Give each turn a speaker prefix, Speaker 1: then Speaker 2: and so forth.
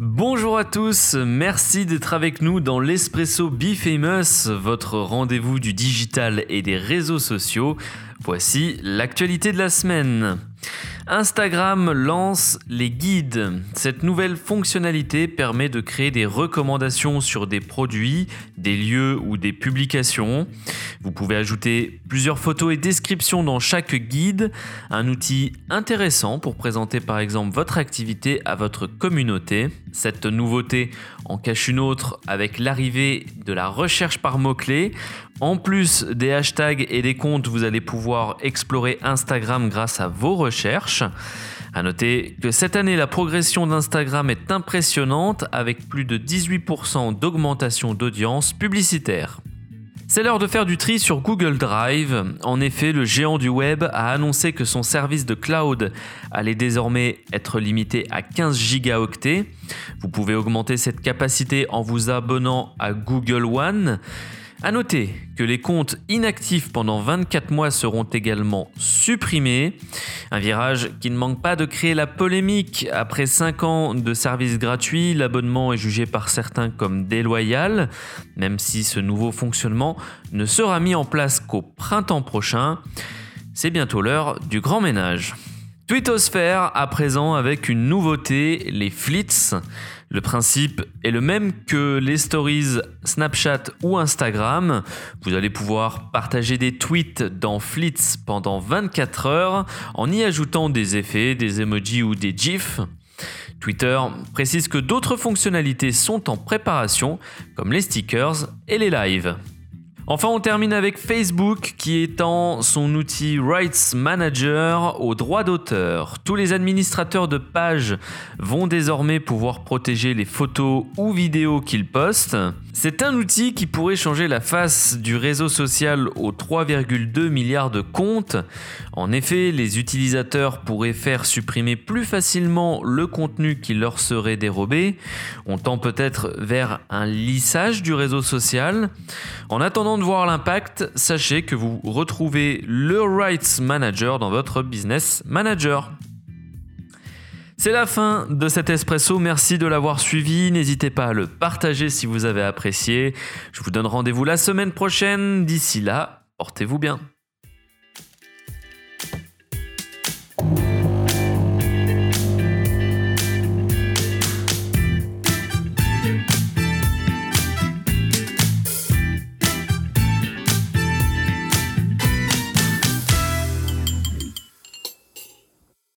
Speaker 1: Bonjour à tous, merci d'être avec nous dans l'Espresso Be Famous, votre rendez-vous du digital et des réseaux sociaux. Voici l'actualité de la semaine. Instagram lance les guides. Cette nouvelle fonctionnalité permet de créer des recommandations sur des produits, des lieux ou des publications. Vous pouvez ajouter plusieurs photos et descriptions dans chaque guide, un outil intéressant pour présenter par exemple votre activité à votre communauté. Cette nouveauté en cache une autre avec l'arrivée de la recherche par mots-clés. En plus des hashtags et des comptes, vous allez pouvoir explorer Instagram grâce à vos recherches. A noter que cette année, la progression d'Instagram est impressionnante avec plus de 18% d'augmentation d'audience publicitaire. C'est l'heure de faire du tri sur Google Drive. En effet, le géant du web a annoncé que son service de cloud allait désormais être limité à 15 gigaoctets. Vous pouvez augmenter cette capacité en vous abonnant à Google One. A noter que les comptes inactifs pendant 24 mois seront également supprimés. Un virage qui ne manque pas de créer la polémique. Après 5 ans de service gratuit, l'abonnement est jugé par certains comme déloyal, même si ce nouveau fonctionnement ne sera mis en place qu'au printemps prochain. C'est bientôt l'heure du grand ménage. Twittosphère à présent avec une nouveauté, les flits. Le principe est le même que les stories Snapchat ou Instagram. Vous allez pouvoir partager des tweets dans Flits pendant 24 heures en y ajoutant des effets, des emojis ou des gifs. Twitter précise que d'autres fonctionnalités sont en préparation, comme les stickers et les lives. Enfin, on termine avec Facebook qui étend son outil Rights Manager aux droits d'auteur. Tous les administrateurs de pages vont désormais pouvoir protéger les photos ou vidéos qu'ils postent. C'est un outil qui pourrait changer la face du réseau social aux 3,2 milliards de comptes. En effet, les utilisateurs pourraient faire supprimer plus facilement le contenu qui leur serait dérobé. On tend peut-être vers un lissage du réseau social. En attendant de voir l'impact, sachez que vous retrouvez le Rights Manager dans votre Business Manager. C'est la fin de cet espresso, merci de l'avoir suivi, n'hésitez pas à le partager si vous avez apprécié. Je vous donne rendez-vous la semaine prochaine, d'ici là, portez-vous bien.